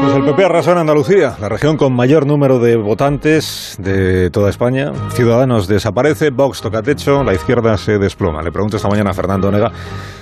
Pues el PP arrasó en Andalucía, la región con mayor número de votantes de toda España. Ciudadanos desaparece, Vox toca techo, la izquierda se desploma. Le pregunto esta mañana a Fernando Nega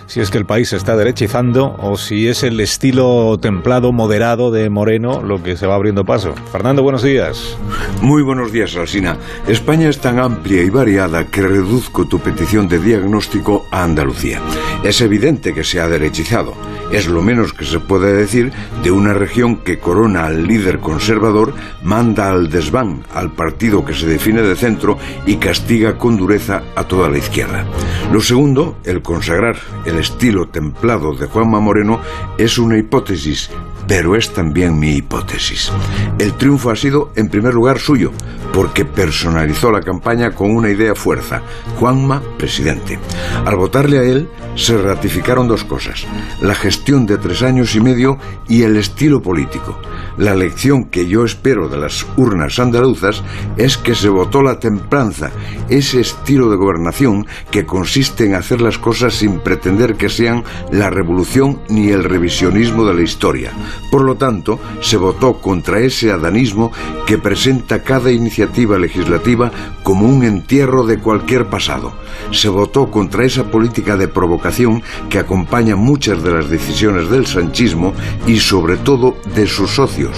si es que el país se está derechizando o si es el estilo templado, moderado de Moreno lo que se va abriendo paso. Fernando, buenos días. Muy buenos días, Alsina. España es tan amplia y variada que reduzco tu petición de diagnóstico a Andalucía. Es evidente que se ha derechizado. Es lo menos que se puede decir de una región que corona al líder conservador, manda al desván al partido que se define de centro y castiga con dureza a toda la izquierda. Lo segundo, el consagrar el estilo templado de Juanma Moreno, es una hipótesis, pero es también mi hipótesis. El triunfo ha sido, en primer lugar, suyo, porque personalizó la campaña con una idea fuerza, Juanma presidente. Al votarle a él, se ratificaron dos cosas, la gestión de tres años y medio y el estilo político. La lección que yo espero de las urnas andaluzas es que se votó la templanza, ese estilo de gobernación que consiste en hacer las cosas sin pretender que sean la revolución ni el revisionismo de la historia. Por lo tanto, se votó contra ese adanismo que presenta cada iniciativa legislativa como un entierro de cualquier pasado. Se votó contra esa política de provocación que acompaña muchas de las decisiones del sanchismo y sobre todo de sus socios.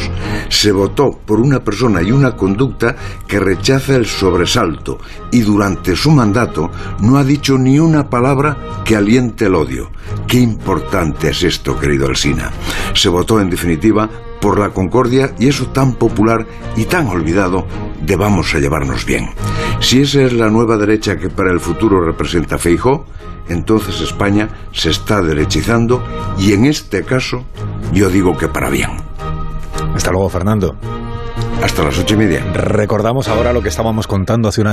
Se votó por una persona y una conducta que rechaza el sobresalto y durante su mandato no ha dicho ni una palabra que aliente el odio. Qué importante es esto, querido Alsina. Se votó en definitiva por la concordia y eso tan popular y tan olvidado de vamos a llevarnos bien. Si esa es la nueva derecha que para el futuro representa Feijó, entonces España se está derechizando y en este caso yo digo que para bien. Hasta luego, Fernando. Hasta las ocho y media. Recordamos ahora lo que estábamos contando hace un año.